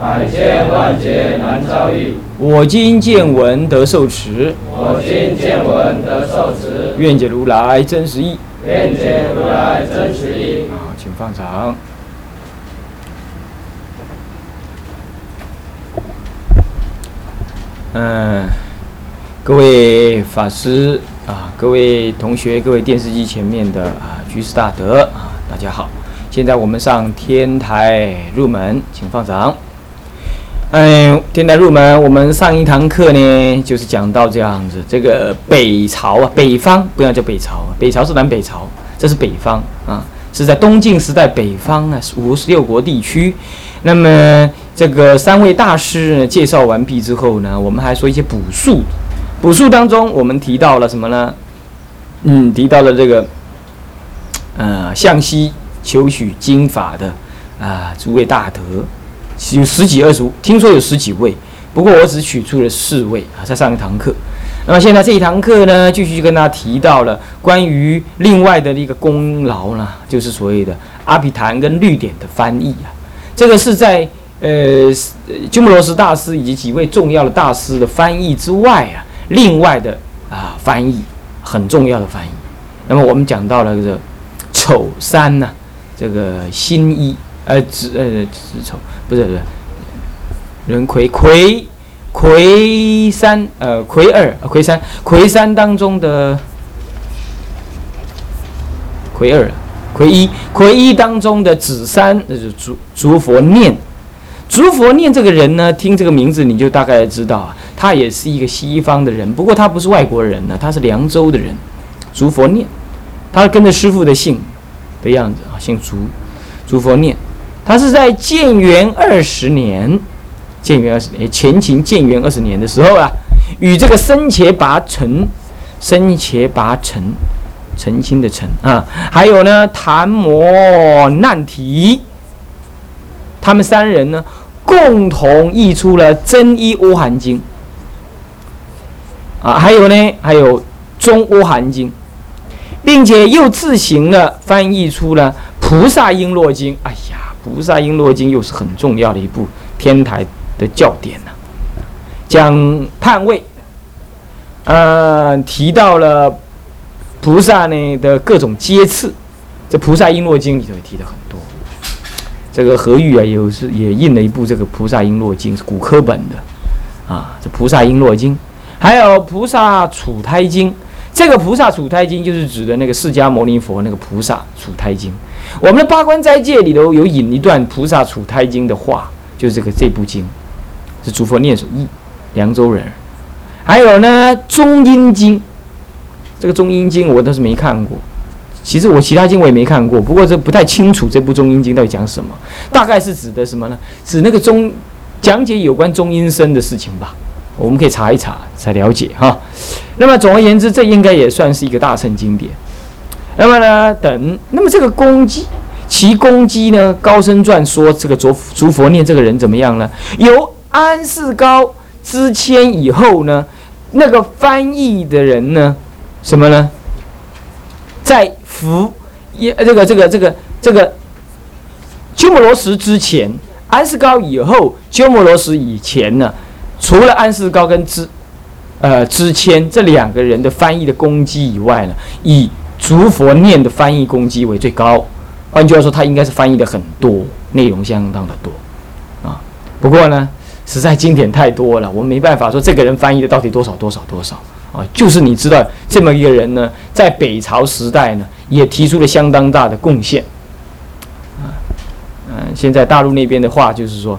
百千万劫难遭遇。我今见闻得受持。我今见闻得受持。愿解如来真实义。愿解如来真实义。好，请放长。嗯，各位法师啊，各位同学，各位电视机前面的啊居士大德啊，大家好。现在我们上天台入门，请放掌。哎，天台入门，我们上一堂课呢，就是讲到这样子，这个北朝啊，北方不要叫北朝，北朝是南北朝，这是北方啊，是在东晋时代北方啊，五十六国地区。那么这个三位大师呢介绍完毕之后呢，我们还说一些补述，补述当中我们提到了什么呢？嗯，提到了这个呃向西求取经法的啊诸位大德。有十几二十，听说有十几位，不过我只取出了四位啊，在上一堂课。那么现在这一堂课呢，继续跟大家提到了关于另外的一个功劳呢，就是所谓的阿毗昙跟律典的翻译啊。这个是在呃鸠摩罗什大师以及几位重要的大师的翻译之外啊，另外的啊翻译很重要的翻译。那么我们讲到了这个丑三呢，这个新一。呃，子呃子丑不是不是，人魁魁魁三呃魁二魁三魁三当中的魁二魁一魁一当中的子三，那是竺竺佛念，竺佛念这个人呢，听这个名字你就大概知道啊，他也是一个西方的人，不过他不是外国人呢，他是凉州的人，竺佛念，他跟着师傅的姓的样子啊，姓竺，竺佛念。他是在建元二十年，建元二十年，前秦建元二十年的时候啊，与这个僧伽跋陈，僧伽跋陈，澄清的澄啊，还有呢昙摩难提，他们三人呢，共同译出了《真一乌含经》啊，还有呢，还有《中乌含经》，并且又自行的翻译出了《菩萨璎珞经》。哎呀！菩萨璎珞经又是很重要的一部天台的教典呐，讲判位，呃，提到了菩萨呢的各种阶次，这菩萨璎珞经里头也提的很多。这个何玉啊，有是也印了一部这个菩萨璎珞经，是古科本的啊。这菩萨璎珞经，还有菩萨处胎经，这个菩萨处胎经就是指的那个释迦牟尼佛那个菩萨处胎经。我们的八关斋戒里头有引一段菩萨处胎经的话，就是这个这部经，是诸佛念所译，凉州人。还有呢中阴经，这个中阴经我倒是没看过，其实我其他经我也没看过，不过这不太清楚这部中阴经到底讲什么，大概是指的什么呢？指那个中讲解有关中阴身的事情吧，我们可以查一查才了解哈。那么总而言之，这应该也算是一个大圣经典。那么呢？等那么这个攻击，其攻击呢？高僧传说这个竺竺佛念这个人怎么样呢？由安世高之迁以后呢，那个翻译的人呢，什么呢？在福耶这个这个这个这个鸠摩罗什之前，安世高以后，鸠摩罗什以前呢，除了安世高跟之呃之谦这两个人的翻译的攻击以外呢，以诸佛念的翻译攻击为最高，换句话说，他应该是翻译的很多，内容相当的多，啊，不过呢，实在经典太多了，我们没办法说这个人翻译的到底多少多少多少啊，就是你知道这么一个人呢，在北朝时代呢，也提出了相当大的贡献，啊，嗯，现在大陆那边的话就是说，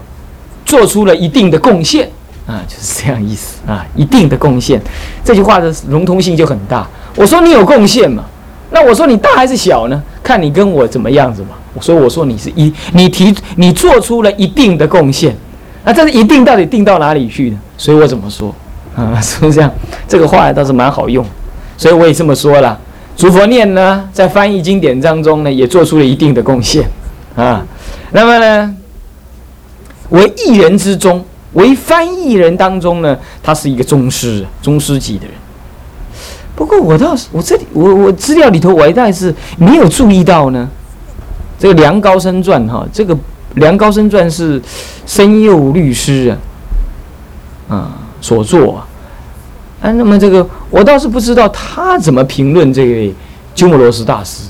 做出了一定的贡献，啊，就是这样意思啊，一定的贡献，这句话的融通性就很大。我说你有贡献嘛？那我说你大还是小呢？看你跟我怎么样子嘛。我说我说你是一，你提你做出了一定的贡献，那这是一定到底定到哪里去呢？所以我怎么说？啊，是不是这样？这个话倒是蛮好用，所以我也这么说了。诸佛念呢，在翻译经典当中呢，也做出了一定的贡献啊。那么呢，为一人之中，为翻译人当中呢，他是一个宗师，宗师级的人。不过我倒是，我这里我我资料里头，我倒是没有注意到呢。这个《梁高僧传》哈，这个《梁高僧传》是申佑律师啊啊所作啊。啊，那么这个我倒是不知道他怎么评论这位鸠摩罗什大师。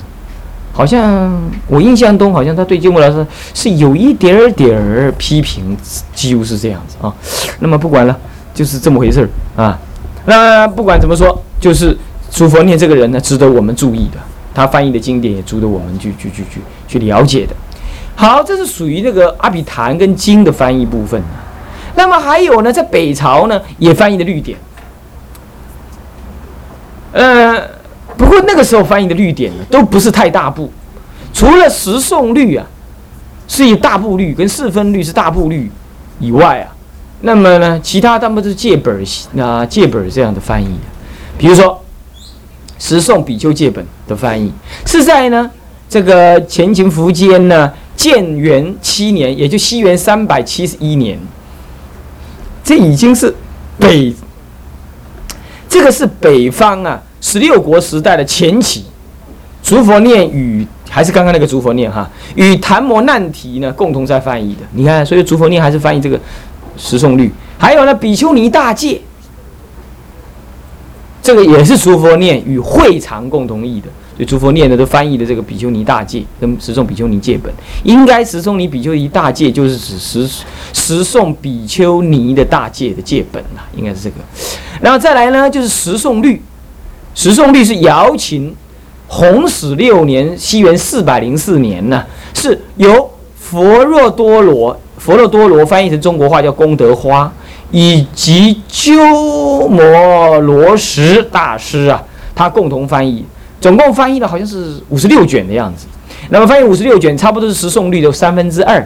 好像我印象中，好像他对鸠摩罗什是有一点点儿批评，几乎是这样子啊。那么不管了，就是这么回事儿啊。那不管怎么说，就是诸佛念这个人呢，值得我们注意的。他翻译的经典也值得我们去去去去去了解的。好，这是属于那个阿比昙跟经的翻译部分那么还有呢，在北朝呢也翻译的律典。呃，不过那个时候翻译的律典呢，都不是太大部，除了十颂律啊，是以大部律跟四分律是大部律以外啊，那么呢，其他他们都是借本啊借本这样的翻译，比如说十颂比丘借本的翻译，是在呢这个前秦苻坚呢建元七年，也就西元三百七十一年，这已经是北。这个是北方啊，十六国时代的前期，竺佛念与还是刚刚那个竺佛念哈，与昙摩难提呢共同在翻译的。你看，所以竺佛念还是翻译这个十颂律，还有呢比丘尼大戒，这个也是竺佛念与会长共同译的。所以诸佛念的都翻译的这个比丘尼大戒跟十诵比丘尼戒本，应该十诵尼比丘尼大戒就是指十十诵比丘尼的大戒的戒本啊，应该是这个。然后再来呢，就是十诵律，十诵律是瑶琴弘始六年，西元四百零四年呢，是由佛若多罗佛若多罗翻译成中国话叫功德花，以及鸠摩罗什大师啊，他共同翻译。总共翻译了好像是五十六卷的样子，那么翻译五十六卷，差不多是十诵律的三分之二，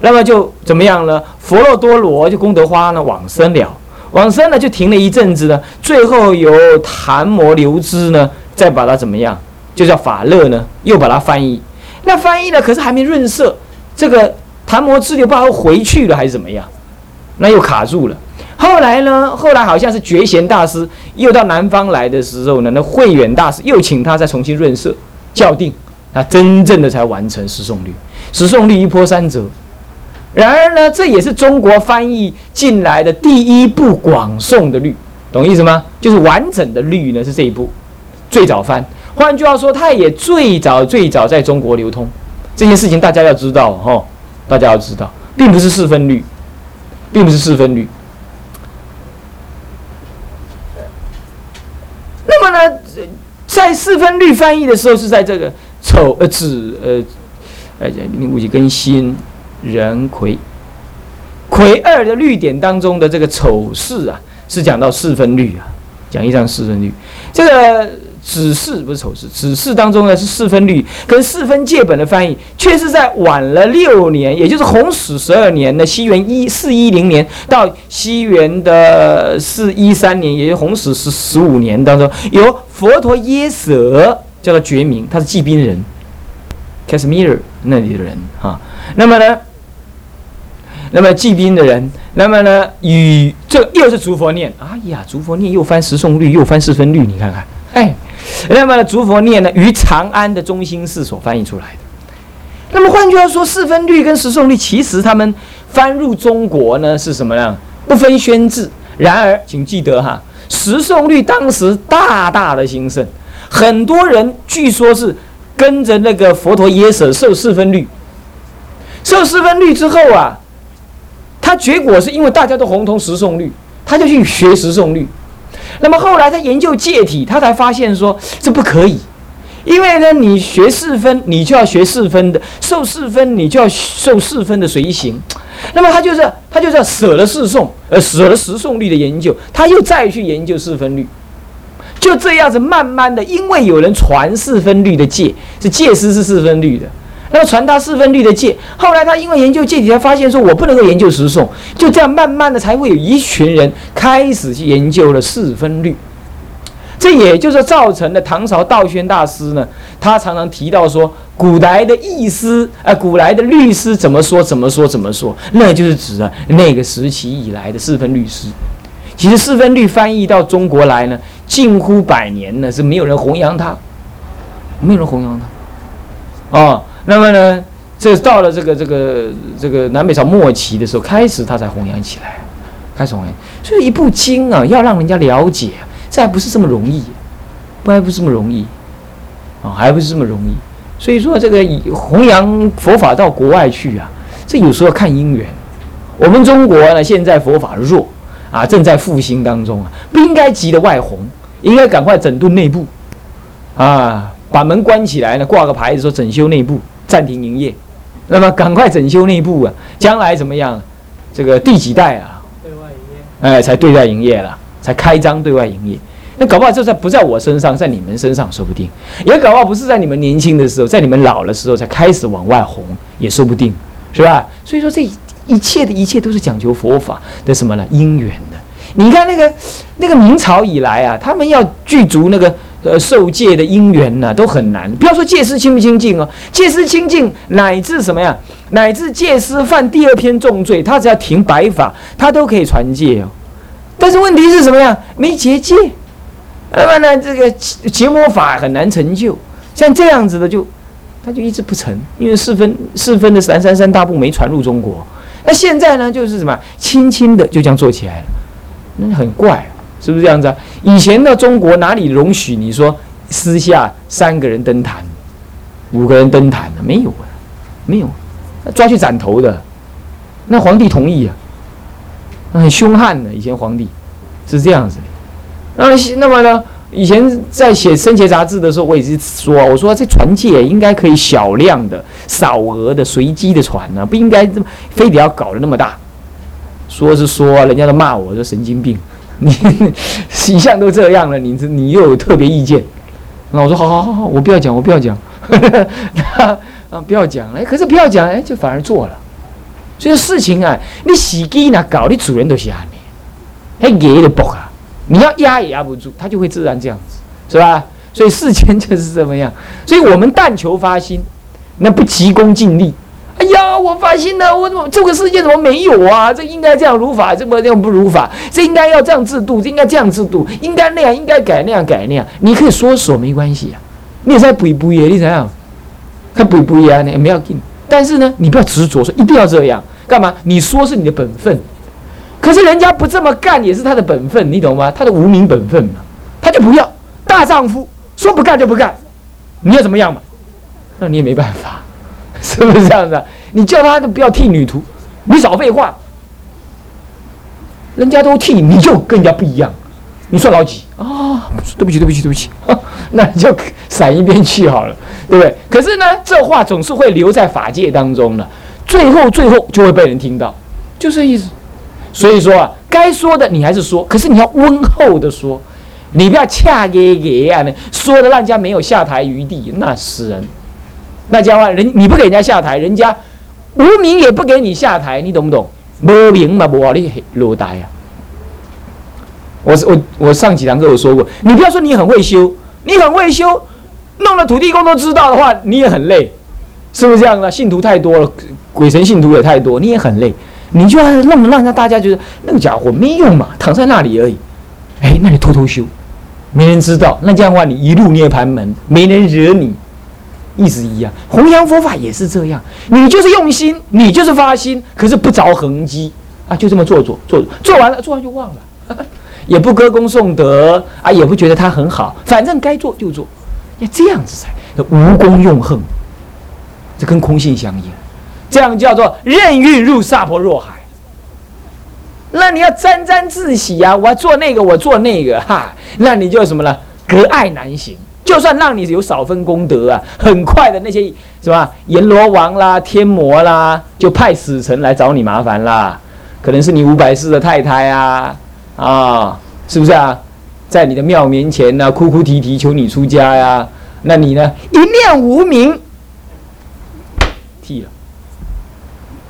那么就怎么样呢？佛洛多罗就功德花呢往生了，往生呢就停了一阵子呢，最后由昙摩留之呢再把它怎么样？就叫法乐呢又把它翻译，那翻译了可是还没润色，这个昙摩支流不知道回去了还是怎么样，那又卡住了。后来呢？后来好像是觉贤大师又到南方来的时候呢，那慧远大师又请他再重新润色校定，他真正的才完成十诵律。十诵律一波三折。然而呢，这也是中国翻译进来的第一部广宋的律，懂意思吗？就是完整的律呢是这一部最早翻。换句话说，它也最早最早在中国流通。这件事情大家要知道哈，大家要知道，并不是四分律，并不是四分律。那么呢，在四分律翻译的时候，是在这个丑呃子呃呃你五几跟辛壬癸癸二的律典当中的这个丑事啊，是讲到四分律啊，讲一张四分律，这个。子嗣不是丑事，子嗣当中呢是四分律跟四分戒本的翻译，却是在晚了六年，也就是弘始十二年的西元一四一零年到西元的四一三年，也就是弘始十十五年当中，由佛陀耶舍叫做觉明，他是祭宾人，Kashmir 那里的人哈。那么呢，那么祭宾的人，那么呢与这又是诸佛念，哎呀，诸佛念又翻十诵律，又翻四分律，你看看，哎。那么呢，诸佛念呢，于长安的中心寺所翻译出来的。那么换句话说，四分律跟十诵律，其实他们翻入中国呢是什么呢？不分宣制。然而，请记得哈，十诵律当时大大的兴盛，很多人据说是跟着那个佛陀耶舍受四分律，受四分律之后啊，他结果是因为大家都红通十诵律，他就去学十诵律。那么后来他研究戒体，他才发现说这不可以，因为呢，你学四分，你就要学四分的；受四分，你就要受四分的随行。那么他就是他就是舍了四诵，呃，舍了十诵律的研究，他又再去研究四分律，就这样子慢慢的，因为有人传四分律的戒，是戒师是四分律的，那么传达四分律的戒。后来他因为研究戒体，才发现说我不能够研究十诵，就这样慢慢的才会有一群人开始去研究了四分律。这也就是造成了唐朝道宣大师呢，他常常提到说，古来的义师啊，古来的律师怎么说怎么说怎么说，那就是指啊那个时期以来的四分律师。其实四分律翻译到中国来呢，近乎百年呢，是没有人弘扬它，没有人弘扬它。哦，那么呢，这到了这个这个这个南北朝末期的时候，开始他才弘扬起来，开始弘扬。所以一部经啊，要让人家了解。这还不是这么容易，不还不是这么容易，啊，还不是这么容易。所以说，这个弘扬佛法到国外去啊，这有时候要看因缘。我们中国呢，现在佛法弱啊，正在复兴当中啊，不应该急着外弘，应该赶快整顿内部，啊，把门关起来呢，挂个牌子说整修内部，暂停营业。那么赶快整修内部啊，将来怎么样？这个第几代啊？对外营业，哎，才对外营业了。才开张对外营业，那搞不好就在不在我身上，在你们身上说不定；也搞不好不是在你们年轻的时候，在你们老的时候才开始往外红，也说不定，是吧？所以说这一切的一切都是讲求佛法的什么呢？因缘的。你看那个那个明朝以来啊，他们要具足那个呃受戒的因缘呢，都很难。不要说戒师清不清净哦，戒师清净乃至什么呀？乃至戒师犯第二篇重罪，他只要停白法，他都可以传戒哦。但是问题是什么呀？没结界，那么呢，这个结魔法很难成就。像这样子的，就他就一直不成，因为四分四分的三三三大部没传入中国。那现在呢，就是什么，轻轻的就这样做起来了，那很怪，是不是这样子啊？以前的中国哪里容许你说私下三个人登坛，五个人登坛的？没有啊，没有，抓去斩头的，那皇帝同意啊。那很凶悍的，以前皇帝是这样子。那，那么呢？以前在写《生前杂志》的时候，我也是说，我说这传戒应该可以小量的、少额的、随机的传呢，不应该这么非得要搞得那么大。说是说，人家都骂我说神经病，你一向都这样了，你你又有特别意见。那我说好好好好，我不要讲，我不要讲，啊，不要讲。哎，可是不要讲，哎，就反而做了。所以事情啊，你时机哪搞，你主人都是安尼，还给的搏啊！你要压也压不住，他就会自然这样子，是吧？所以事情就是这么样。所以我们但求发心，那不急功近利。我发心了，我怎么这个世界怎么没有啊？这应该这样如法，这么这样不如法？这应该要这样制度，这应该这样制度，应该那样，应该改那样改那样。你可以说说没关系啊，你也在补一补耶，你怎样？他补一补耶，你不要紧。但是呢，你不要执着说一定要这样，干嘛？你说是你的本分，可是人家不这么干也是他的本分，你懂吗？他的无名本分嘛，他就不要。大丈夫说不干就不干，你要怎么样嘛？那你也没办法，是不是这样子？你叫他不要替女徒，你少废话。人家都替，你就跟人家不一样，你算老几啊？对不起，对不起，对不起，那你就闪一边去好了。对不对？可是呢，这话总是会留在法界当中的，最后最后就会被人听到，就这意思。所以说啊，该说的你还是说，可是你要温厚的说，你不要恰给给啊，说的让人家没有下台余地，那死人。那家伙人你不给人家下台，人家无名也不给你下台，你懂不懂？无名嘛，无你落台啊。我我我上几堂课有说过，你不要说你很会修，你很会修。弄了土地公都知道的话，你也很累，是不是这样的？信徒太多了，鬼神信徒也太多，你也很累。你就要弄让让大家觉得那个家伙没用嘛，躺在那里而已。哎，那你偷偷修，没人知道。那这样的话，你一路涅盘门，没人惹你，意思一样。弘扬佛法也是这样，你就是用心，你就是发心，可是不着痕迹啊，就这么做做做，做完了，做完就忘了，也不歌功颂德啊，也不觉得他很好，反正该做就做。要这样子才无功用恨，这跟空性相应，这样叫做任运入萨婆若海。那你要沾沾自喜啊！我要做那个，我做那个，哈，那你就什么了？隔爱难行。就算让你有少分功德啊，很快的那些什么阎罗王啦、天魔啦，就派使臣来找你麻烦啦。可能是你五百世的太太啊，啊，是不是啊？在你的庙面前呢，哭哭啼啼求你出家呀？那你呢？一念无名，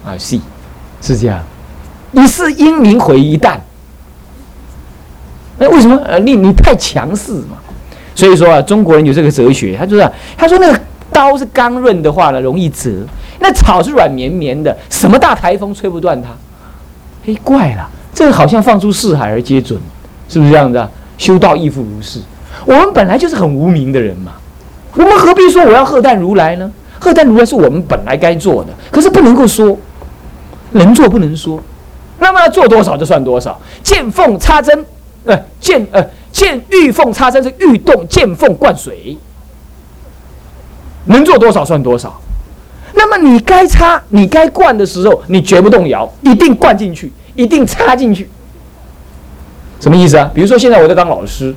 啊，是是这样，一世英名毁一旦。那为什么？呃，你你太强势嘛。所以说啊，中国人有这个哲学，他说，他说那个刀是刚润的话呢，容易折；那草是软绵绵的，什么大台风吹不断它。哎，怪了，这个好像放出四海而皆准，是不是这样子啊？修道亦复如是。我们本来就是很无名的人嘛，我们何必说我要喝淡如来呢？喝淡如来是我们本来该做的，可是不能够说，能做不能说。那么做多少就算多少，见缝插针，呃，见呃见玉缝插针是玉洞，见缝灌水，能做多少算多少。那么你该插、你该灌的时候，你绝不动摇，一定灌进去，一定插进去。什么意思啊？比如说现在我在当老师。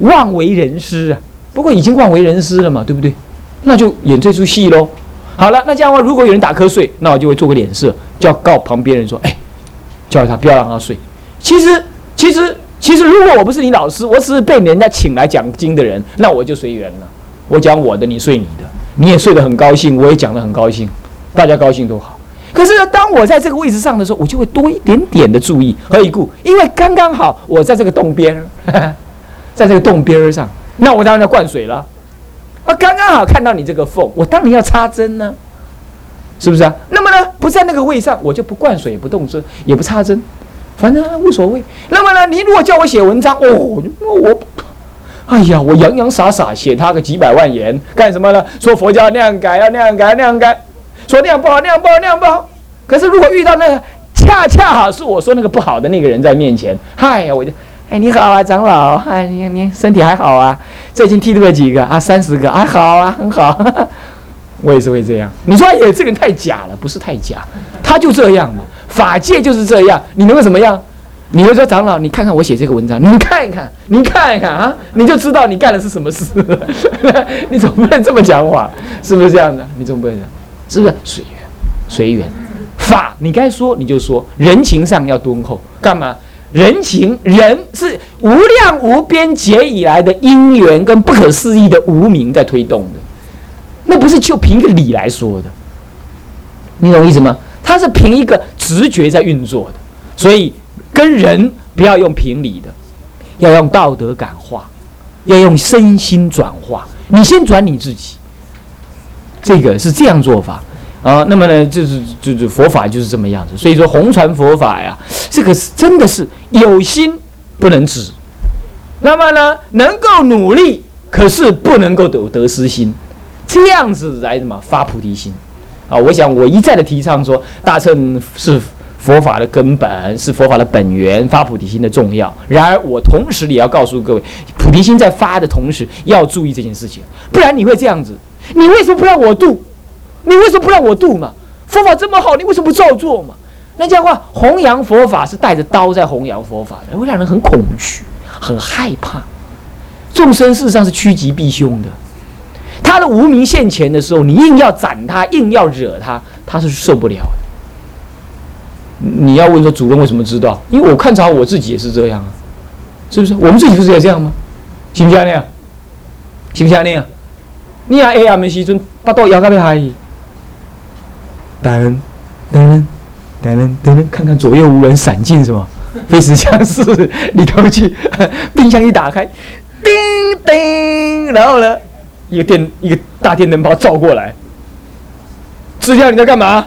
妄为人师啊，不过已经妄为人师了嘛，对不对？那就演这出戏喽。好了，那这样的话，如果有人打瞌睡，那我就会做个脸色，就要告旁边人说：“哎，叫他不要让他睡。”其实，其实，其实，如果我不是你老师，我只是被人家请来讲经的人，那我就随缘了。我讲我的，你睡你的，你也睡得很高兴，我也讲得很高兴，大家高兴都好。可是，当我在这个位置上的时候，我就会多一点点的注意何以故？因为刚刚好我在这个洞边。在这个洞边上，那我当然要灌水了。啊，刚刚好看到你这个缝，我当然要插针呢，是不是啊？那么呢，不在那个位上，我就不灌水，也不动针，也不插针，反正无所谓。那么呢，你如果叫我写文章，哦，我，哎呀，我洋洋洒洒写他个几百万言，干什么呢？说佛教那样改，要那样改，那样改，说那样不好，那样不好，那样不好。可是如果遇到那个恰恰好是我说那个不好的那个人在面前，嗨呀，我就。哎，你好啊，长老！哎，你你身体还好啊？最近剃度了几个啊？三十个，还好啊，很好。我也是会这样。你说，哎，这个人太假了，不是太假，他就这样嘛。法界就是这样，你能够怎么样？你会说，长老，你看看我写这个文章，你看一看，你看一看啊，你就知道你干的是什么事。你总不能这么讲话，是不是这样的？你总不能，是不是随缘？随缘。法，你该说你就说，人情上要敦厚，干嘛？人情人是无量无边劫以来的因缘跟不可思议的无名在推动的，那不是就凭一个理来说的，你懂意思吗？他是凭一个直觉在运作的，所以跟人不要用凭理的，要用道德感化，要用身心转化。你先转你自己，这个是这样做法。啊，那么呢，就是就是佛法就是这么样子，所以说红传佛法呀，这个是真的是有心不能止，那么呢，能够努力，可是不能够得得失心，这样子来什么？发菩提心。啊？我想我一再的提倡说，大乘是佛法的根本，是佛法的本源，发菩提心的重要。然而我同时也要告诉各位，菩提心在发的同时要注意这件事情，不然你会这样子，你为什么不让我度？你为什么不让我度嘛？佛法这么好，你为什么不照做嘛？那这样的话，弘扬佛法是带着刀在弘扬佛法的，会让人很恐惧、很害怕。众生事实上是趋吉避凶的，他的无名现前的时候，你硬要斩他，硬要惹他，他是受不了的。你要问说主人为什么知道？因为我看着我自己也是这样啊，是不是？我们自己不是也这样吗？行不行那样？行不行那样？你啊，哎啊，没时阵，把刀摇到你海。噔噔噔噔噔，看看左右无人，闪进什么？飞石枪士里头去，冰箱一打开，叮叮，然后呢，一个电一个大电灯泡照过来。知跳你在干嘛？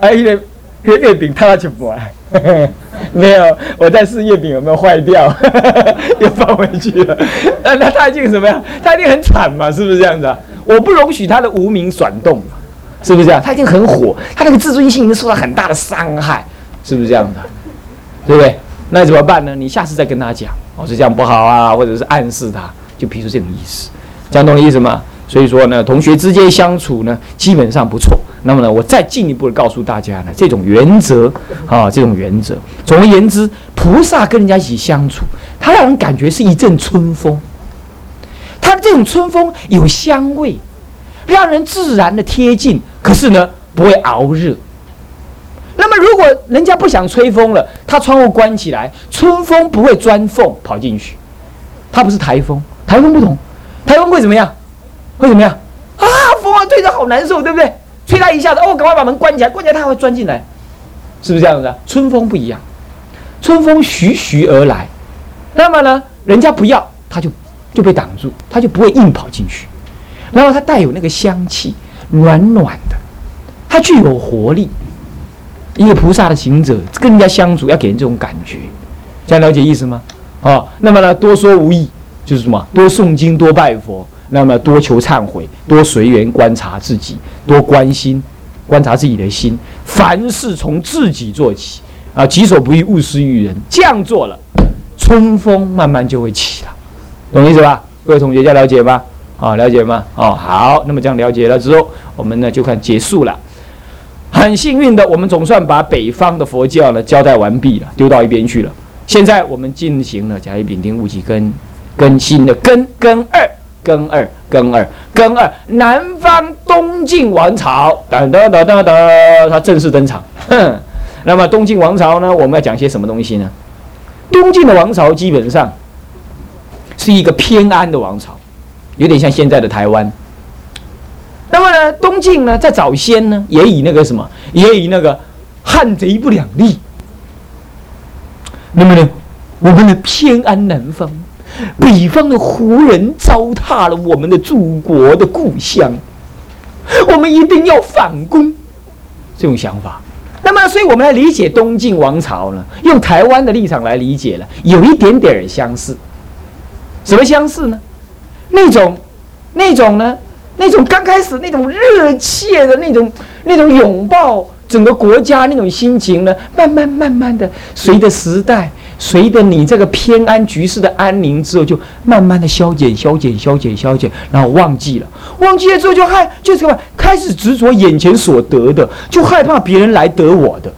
哎，一个月饼他去不来，没有，我在试月饼有没有坏掉，又放回去了。那那他一定什么呀？他一定很惨嘛？是不是这样子啊？我不容许他的无名转动。是不是这样？他已经很火，他那个自尊心已经受到很大的伤害，是不是这样的？对不对？那怎么办呢？你下次再跟他讲，哦，是这样不好啊，或者是暗示他，就比如这种意思，这样懂意思吗？所以说呢，同学之间相处呢，基本上不错。那么呢，我再进一步的告诉大家呢，这种原则啊，这种原则。总而言之，菩萨跟人家一起相处，他让人感觉是一阵春风，他的这种春风有香味。让人自然的贴近，可是呢不会熬热。那么如果人家不想吹风了，他窗户关起来，春风不会钻缝跑进去。它不是台风，台风不同，台风会怎么样？会怎么样？啊，风啊，吹着好难受，对不对？吹他一下子，哦，赶快把门关起来，关起来他会钻进来，是不是这样子？春风不一样，春风徐徐而来，那么呢，人家不要，他就就被挡住，他就不会硬跑进去。然后它带有那个香气，暖暖的，它具有活力。一个菩萨的行者跟人家相处，要给人这种感觉，这样了解意思吗？哦，那么呢，多说无益，就是什么？多诵经，多拜佛，那么多求忏悔，多随缘观察自己，多关心观察自己的心。凡事从自己做起啊，己所不欲，勿施于人。这样做了，春风慢慢就会起了，懂意思吧？各位同学，要了解吗？啊，了解吗？哦，好，那么这样了解了之后，我们呢就看结束了。很幸运的，我们总算把北方的佛教呢交代完毕了，丢到一边去了。现在我们进行了甲乙丙丁戊己庚更新的更更二更二更二更二南方东晋王朝，噔噔噔噔噔，它正式登场。哼，那么东晋王朝呢，我们要讲些什么东西呢？东晋的王朝基本上是一个偏安的王朝。有点像现在的台湾。那么呢，东晋呢，在早先呢，也以那个什么，也以那个汉贼不两立。那么呢，我们的偏安南方，北方的胡人糟蹋了我们的祖国的故乡，我们一定要反攻。这种想法。那么，所以我们来理解东晋王朝呢，用台湾的立场来理解了，有一点点相似。什么相似呢？那种，那种呢？那种刚开始那种热切的那种、那种拥抱整个国家那种心情呢，慢慢、慢慢的，随着时代，随着你这个偏安局势的安宁之后，就慢慢的消减、消减、消减、消减，然后忘记了，忘记了之后就害，就什么？开始执着眼前所得的，就害怕别人来得我的。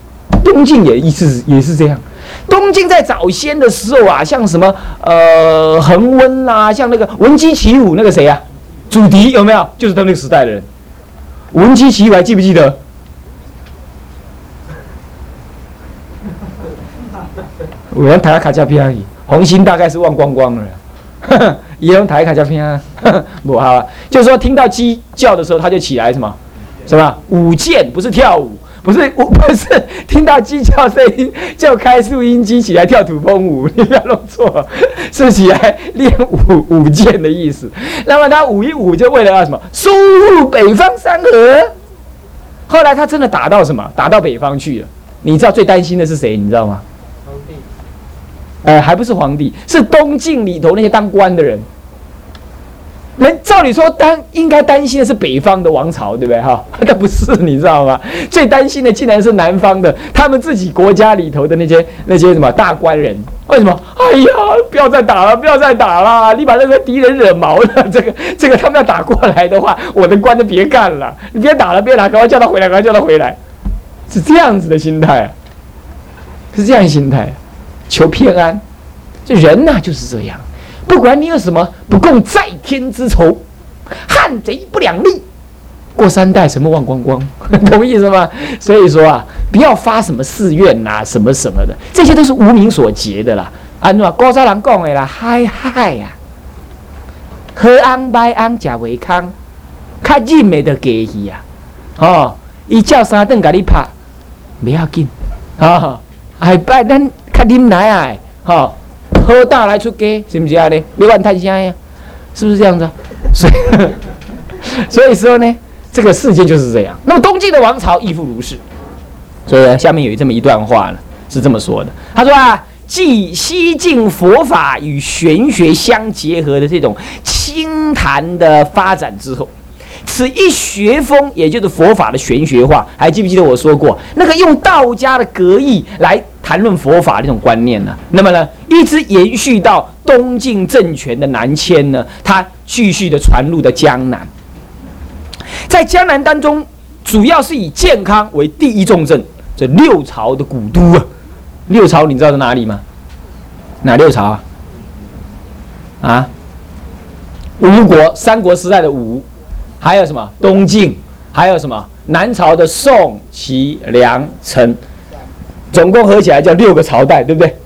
东晋也一直也是这样。东晋在早先的时候啊，像什么呃恒温啦，像那个闻鸡起舞那个谁啊，祖笛有没有？就是他那个时代的人。闻鸡起舞还记不记得？我用台卡加片语，红星大概是忘光光了。也用台卡加片，不好啊。就是说听到鸡叫的时候，他就起来什么？什么舞剑？不是跳舞。不是，我 不是听到鸡叫声音就开录音机起来跳土风舞，你不要弄错，是起来练舞舞剑的意思。那么他舞一舞就为了要什么？收入北方山河。后来他真的打到什么？打到北方去了。你知道最担心的是谁？你知道吗？皇帝。哎，还不是皇帝，是东晋里头那些当官的人。人照理说担应该担心的是北方的王朝，对不对哈？但不是，你知道吗？最担心的竟然是南方的，他们自己国家里头的那些那些什么大官人。为什么？哎呀，不要再打了，不要再打了！你把那个敌人惹毛了，这个这个他们要打过来的话，我的官就别干了。你别打了，别打，赶快叫他回来，赶快叫他回来。是这样子的心态，是这样心态，求偏安。这人呐就是这样。不管你有什么不共在天之仇，汉贼不两立，过三代什么忘光光，同意思吗？所以说啊，不要发什么誓愿呐，什么什么的，这些都是无名所结的啦。安怎高招人讲的啦，嗨嗨呀，喝安拜安食维康，较忍的就给去呀。哦，一叫三顿给你拍，不要紧啊，还拜咱较忍来啊，哈。喝大来出街，是不是啊？呢，别玩太香呀，是不是这样子？所以，所以说呢，这个世界就是这样。那么东晋的王朝亦复如是。所以呢下面有这么一段话呢，是这么说的。他说啊，继西晋佛法与玄学相结合的这种清谈的发展之后。此一学风，也就是佛法的玄学化，还记不记得我说过那个用道家的格义来谈论佛法这种观念呢？那么呢，一直延续到东晋政权的南迁呢，它继续的传入的江南。在江南当中，主要是以健康为第一重镇，这六朝的古都啊。六朝你知道在哪里吗？哪六朝啊？啊？吴国，三国时代的吴。还有什么东晋？还有什么南朝的宋、齐、梁、陈，总共合起来叫六个朝代，对不对？